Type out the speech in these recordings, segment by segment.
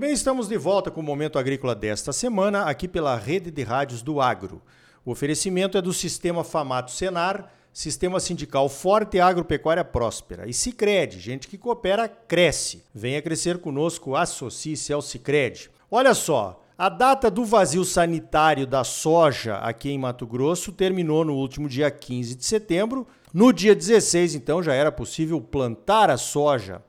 bem, estamos de volta com o Momento Agrícola desta semana, aqui pela rede de rádios do Agro. O oferecimento é do Sistema Famato Senar, Sistema Sindical Forte e Agropecuária Próspera. E Cicred, gente que coopera, cresce. Venha crescer conosco, associe-se ao Cicred. Olha só, a data do vazio sanitário da soja aqui em Mato Grosso terminou no último dia 15 de setembro. No dia 16, então, já era possível plantar a soja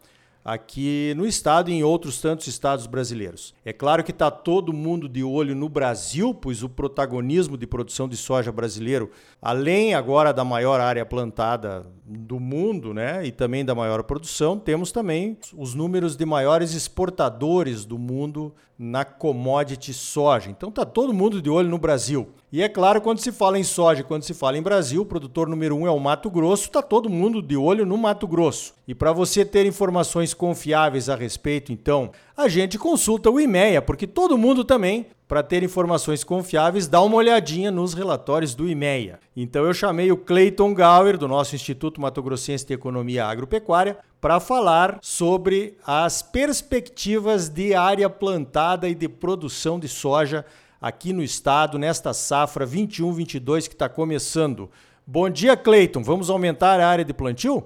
aqui no estado e em outros tantos estados brasileiros. É claro que está todo mundo de olho no Brasil, pois o protagonismo de produção de soja brasileiro, além agora da maior área plantada do mundo, né, e também da maior produção, temos também os números de maiores exportadores do mundo na commodity soja. Então está todo mundo de olho no Brasil. E é claro, quando se fala em soja, quando se fala em Brasil, o produtor número um é o Mato Grosso, está todo mundo de olho no Mato Grosso. E para você ter informações confiáveis a respeito, então, a gente consulta o IMEA, porque todo mundo também, para ter informações confiáveis, dá uma olhadinha nos relatórios do IMEA. Então eu chamei o Clayton Gauer, do nosso Instituto Mato Grossense de Economia Agropecuária, para falar sobre as perspectivas de área plantada e de produção de soja aqui no estado, nesta safra 21-22 que está começando. Bom dia, Cleiton. Vamos aumentar a área de plantio?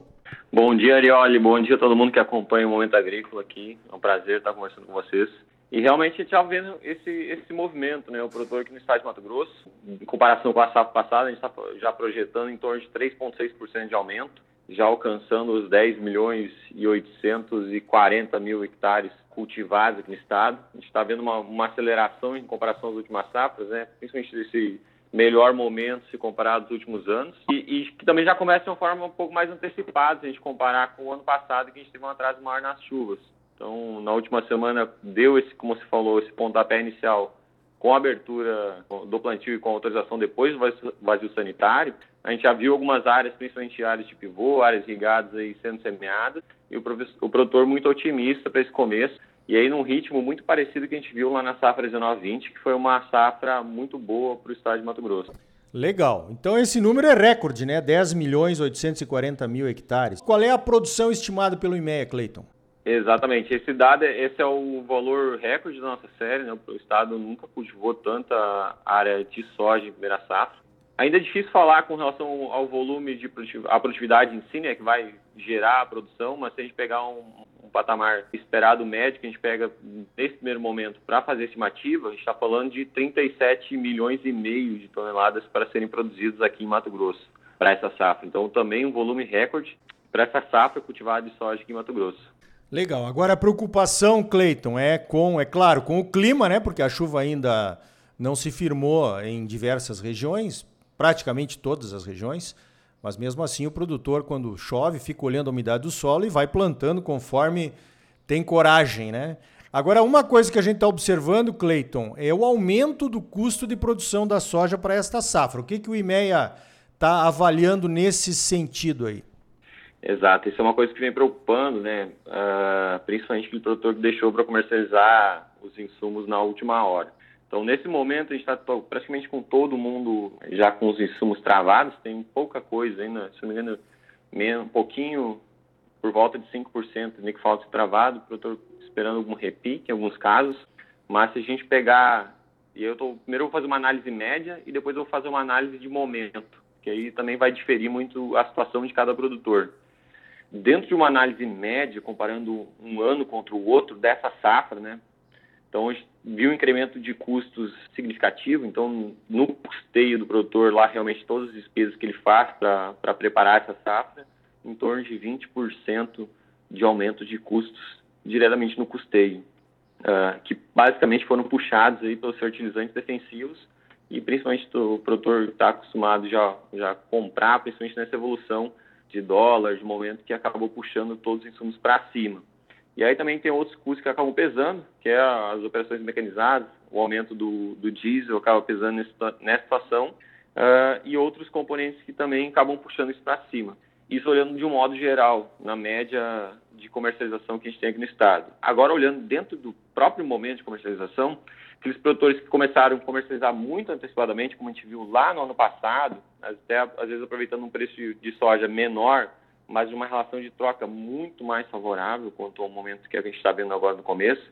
Bom dia, Arioli. Bom dia a todo mundo que acompanha o Momento Agrícola aqui. É um prazer estar conversando com vocês. E realmente a gente está vendo esse, esse movimento, né? O produtor aqui no estado de Mato Grosso, em comparação com a safra passada, a gente está já projetando em torno de 3,6% de aumento, já alcançando os 10 milhões e 840 mil hectares cultivados aqui no estado. A gente está vendo uma, uma, aceleração em comparação às últimas safras, né? principalmente desse melhor momento se comparar aos últimos anos, e, e, que também já começa de uma forma um pouco mais antecipada se a gente comparar com o ano passado, que a gente teve um atraso maior nas chuvas. Então, na última semana, deu esse, como você falou, esse pontapé inicial com a abertura do plantio e com a autorização depois do vazio sanitário, a gente já viu algumas áreas, principalmente áreas de pivô, áreas irrigadas aí sendo semeadas, e o, o produtor muito otimista para esse começo, e aí num ritmo muito parecido que a gente viu lá na safra 19-20, que foi uma safra muito boa para o estado de Mato Grosso. Legal. Então esse número é recorde, né? 10 milhões 840 mil hectares. Qual é a produção estimada pelo IMEA, Cleiton? Exatamente. Esse dado, é, esse é o valor recorde da nossa série. Né? O estado nunca cultivou tanta área de soja em primeira safra. Ainda é difícil falar com relação ao volume de produtividade, a produtividade em si, né, que vai gerar a produção, mas se a gente pegar um, um patamar esperado médio que a gente pega nesse primeiro momento para fazer estimativa, a gente está falando de 37 milhões e meio de toneladas para serem produzidos aqui em Mato Grosso para essa safra. Então também um volume recorde para essa safra cultivada de soja aqui em Mato Grosso. Legal. Agora a preocupação, Cleiton, é com, é claro, com o clima, né? Porque a chuva ainda não se firmou em diversas regiões, praticamente todas as regiões. Mas mesmo assim, o produtor, quando chove, fica olhando a umidade do solo e vai plantando conforme tem coragem, né? Agora, uma coisa que a gente está observando, Cleiton, é o aumento do custo de produção da soja para esta safra. O que, que o IMEA está avaliando nesse sentido aí? Exato, isso é uma coisa que vem preocupando, né? Uh, principalmente aquele produtor que deixou para comercializar os insumos na última hora. Então, nesse momento, a gente está praticamente com todo mundo já com os insumos travados, tem pouca coisa ainda, se não me engano, um pouquinho, por volta de 5% de que falta travado, produtor esperando algum repique em alguns casos, mas se a gente pegar, e eu tô, primeiro eu vou fazer uma análise média e depois eu vou fazer uma análise de momento, que aí também vai diferir muito a situação de cada produtor. Dentro de uma análise média, comparando um ano contra o outro dessa safra, né? Então, viu um incremento de custos significativo. Então, no custeio do produtor, lá realmente todas as despesas que ele faz para preparar essa safra, em torno de 20% de aumento de custos diretamente no custeio, uh, que basicamente foram puxados aí pelos fertilizantes defensivos e principalmente o produtor está acostumado já já comprar, principalmente nessa evolução de dólar, de momento que acabou puxando todos os insumos para cima. E aí também tem outros custos que acabam pesando, que é as operações mecanizadas, o aumento do, do diesel acaba pesando nessa, situação, uh, e outros componentes que também acabam puxando isso para cima. Isso olhando de um modo geral, na média de comercialização que a gente tem aqui no estado. Agora, olhando dentro do próprio momento de comercialização, aqueles produtores que começaram a comercializar muito antecipadamente, como a gente viu lá no ano passado, até às vezes aproveitando um preço de soja menor, mas uma relação de troca muito mais favorável quanto ao momento que a gente está vendo agora no começo,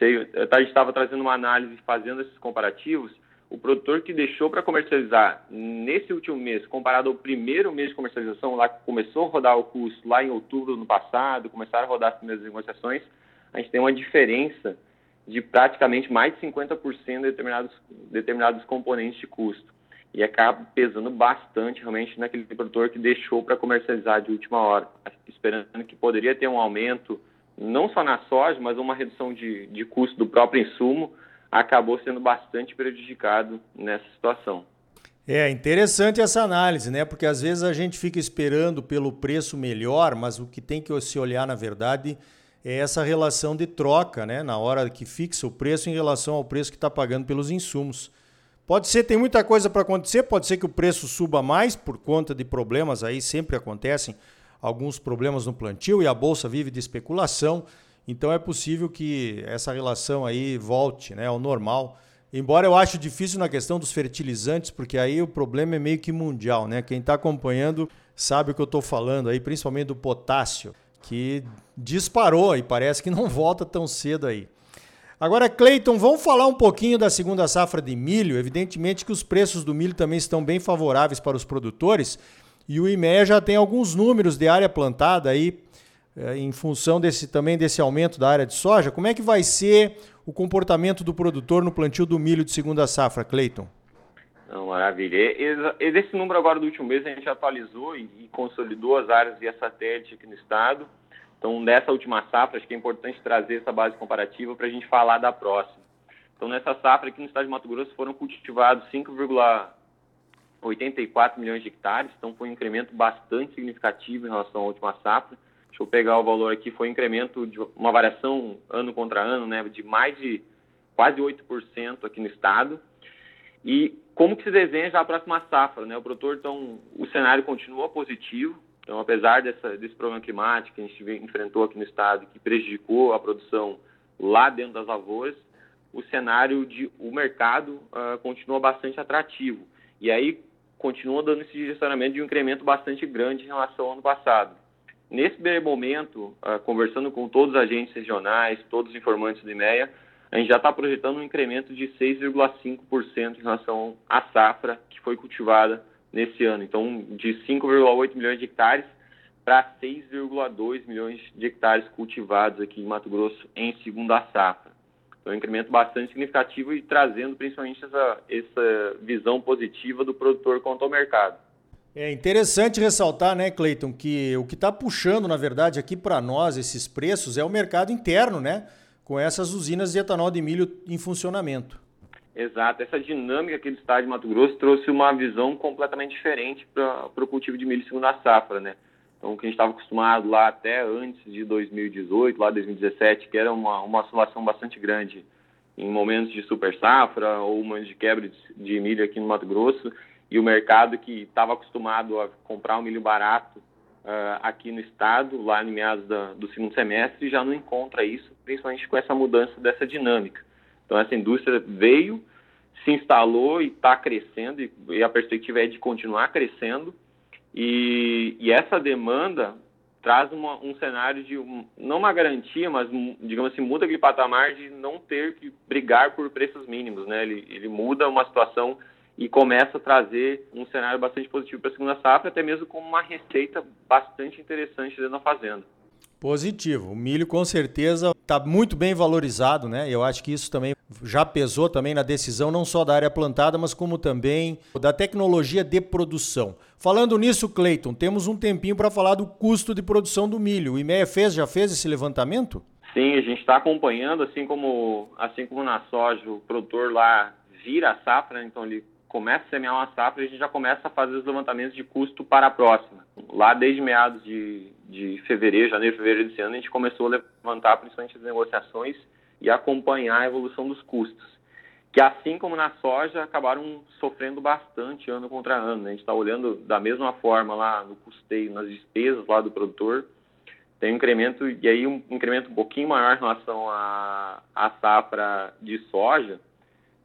a gente estava trazendo uma análise, fazendo esses comparativos, o produtor que deixou para comercializar nesse último mês, comparado ao primeiro mês de comercialização, lá que começou a rodar o custo lá em outubro do ano passado, começaram a rodar as primeiras negociações, a gente tem uma diferença de praticamente mais de 50% de determinados, determinados componentes de custo. E acaba pesando bastante realmente naquele produtor que deixou para comercializar de última hora, esperando que poderia ter um aumento, não só na soja, mas uma redução de, de custo do próprio insumo, acabou sendo bastante prejudicado nessa situação. É interessante essa análise, né? Porque às vezes a gente fica esperando pelo preço melhor, mas o que tem que se olhar, na verdade, é essa relação de troca, né? Na hora que fixa o preço em relação ao preço que está pagando pelos insumos. Pode ser, tem muita coisa para acontecer, pode ser que o preço suba mais por conta de problemas aí, sempre acontecem alguns problemas no plantio e a bolsa vive de especulação. Então é possível que essa relação aí volte né, ao normal. Embora eu acho difícil na questão dos fertilizantes, porque aí o problema é meio que mundial, né? Quem está acompanhando sabe o que eu estou falando aí, principalmente do potássio, que disparou e parece que não volta tão cedo aí. Agora, Cleiton, vamos falar um pouquinho da segunda safra de milho. Evidentemente que os preços do milho também estão bem favoráveis para os produtores e o IMEA já tem alguns números de área plantada aí é, em função desse também desse aumento da área de soja, como é que vai ser o comportamento do produtor no plantio do milho de segunda safra, Cleiton? Maravilha. Esse número agora do último mês a gente atualizou e consolidou as áreas via satélite aqui no estado. Então, nessa última safra, acho que é importante trazer essa base comparativa para a gente falar da próxima. Então, nessa safra aqui no estado de Mato Grosso foram cultivados 5,84 milhões de hectares, então foi um incremento bastante significativo em relação à última safra. Deixa eu pegar o valor aqui, foi um incremento de uma variação ano contra ano, né, de mais de quase 8% aqui no estado. E como que se desenha já a próxima safra, né? O produtor, então, o cenário continua positivo. Então, apesar dessa, desse problema climático que a gente enfrentou aqui no estado, que prejudicou a produção lá dentro das lavouras, o cenário de o mercado uh, continua bastante atrativo. E aí continua dando esse direcionamento de um incremento bastante grande em relação ao ano passado. Nesse momento, uh, conversando com todos os agentes regionais, todos os informantes do IMEA, a gente já está projetando um incremento de 6,5% em relação à safra que foi cultivada nesse ano. Então, de 5,8 milhões de hectares para 6,2 milhões de hectares cultivados aqui em Mato Grosso em segunda safra. Então, é um incremento bastante significativo e trazendo principalmente essa, essa visão positiva do produtor quanto ao mercado. É interessante ressaltar, né, Cleiton, que o que está puxando, na verdade, aqui para nós esses preços é o mercado interno, né? Com essas usinas de etanol de milho em funcionamento. Exato. Essa dinâmica aqui do estado de Mato Grosso trouxe uma visão completamente diferente para o cultivo de milho segunda safra, né? Então, o que a gente estava acostumado lá até antes de 2018, lá 2017, que era uma, uma oscilação bastante grande em momentos de super safra ou momentos de quebra de, de milho aqui no Mato Grosso, e o mercado que estava acostumado a comprar um milho barato uh, aqui no estado, lá em meados da, do segundo semestre, já não encontra isso, principalmente com essa mudança dessa dinâmica. Então, essa indústria veio, se instalou e está crescendo, e, a perspectiva é de continuar crescendo, e, e essa demanda traz uma, um cenário de, um, não uma garantia, mas, digamos assim, muda aquele patamar de não ter que brigar por preços mínimos, né? Ele, ele muda uma situação e começa a trazer um cenário bastante positivo para a segunda safra, até mesmo com uma receita bastante interessante dentro da fazenda. Positivo. O milho com certeza está muito bem valorizado, né? Eu acho que isso também já pesou também na decisão não só da área plantada, mas como também da tecnologia de produção. Falando nisso, Cleiton, temos um tempinho para falar do custo de produção do milho. O IMEA fez, já fez esse levantamento? Sim, a gente está acompanhando, assim como, assim como na soja, o produtor lá vira a safra, então ele começa a semear uma safra, a gente já começa a fazer os levantamentos de custo para a próxima. Lá desde meados de, de fevereiro, janeiro, fevereiro desse ano, a gente começou a levantar principalmente as negociações e acompanhar a evolução dos custos. Que assim como na soja, acabaram sofrendo bastante ano contra ano. Né? A gente está olhando da mesma forma lá no custeio, nas despesas lá do produtor, tem um incremento, e aí um incremento um pouquinho maior em relação à, à safra de soja,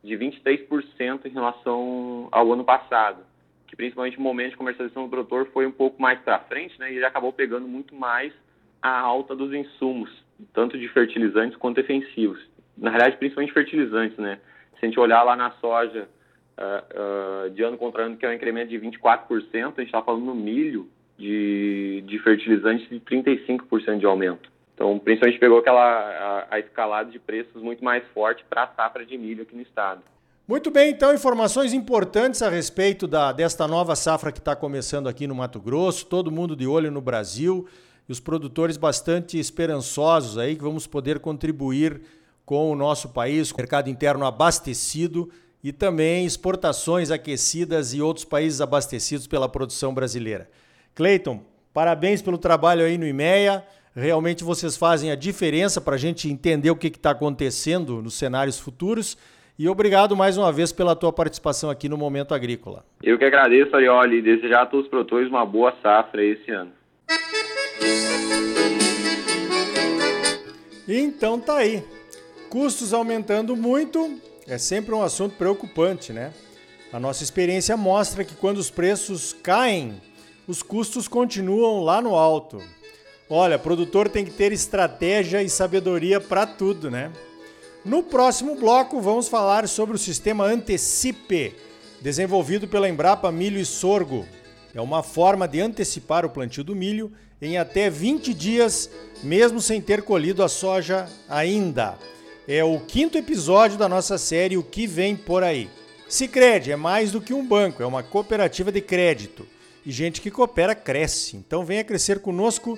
de 23% em relação ao ano passado, que principalmente o momento de comercialização do produtor foi um pouco mais para frente, né, e ele acabou pegando muito mais a alta dos insumos, tanto de fertilizantes quanto defensivos. na realidade, principalmente fertilizantes, né? Se a gente olhar lá na soja, uh, uh, de ano contra ano, que é um incremento de 24%, a gente está falando no milho de, de fertilizantes de 35% de aumento. Então, principalmente pegou aquela a, a escalada de preços muito mais forte para a safra de milho aqui no estado. Muito bem, então, informações importantes a respeito da, desta nova safra que está começando aqui no Mato Grosso, todo mundo de olho no Brasil e os produtores bastante esperançosos aí que vamos poder contribuir com o nosso país, com o mercado interno abastecido e também exportações aquecidas e outros países abastecidos pela produção brasileira. Cleiton, parabéns pelo trabalho aí no IMEA. Realmente vocês fazem a diferença para a gente entender o que está acontecendo nos cenários futuros. E obrigado mais uma vez pela tua participação aqui no Momento Agrícola. Eu que agradeço, Arioli, e desejar a todos os produtores uma boa safra esse ano. Então tá aí. Custos aumentando muito é sempre um assunto preocupante, né? A nossa experiência mostra que quando os preços caem, os custos continuam lá no alto. Olha, produtor tem que ter estratégia e sabedoria para tudo, né? No próximo bloco, vamos falar sobre o sistema Antecipe, desenvolvido pela Embrapa Milho e Sorgo. É uma forma de antecipar o plantio do milho em até 20 dias, mesmo sem ter colhido a soja ainda. É o quinto episódio da nossa série O que vem por aí. Sicredi é mais do que um banco, é uma cooperativa de crédito. E gente que coopera cresce. Então venha crescer conosco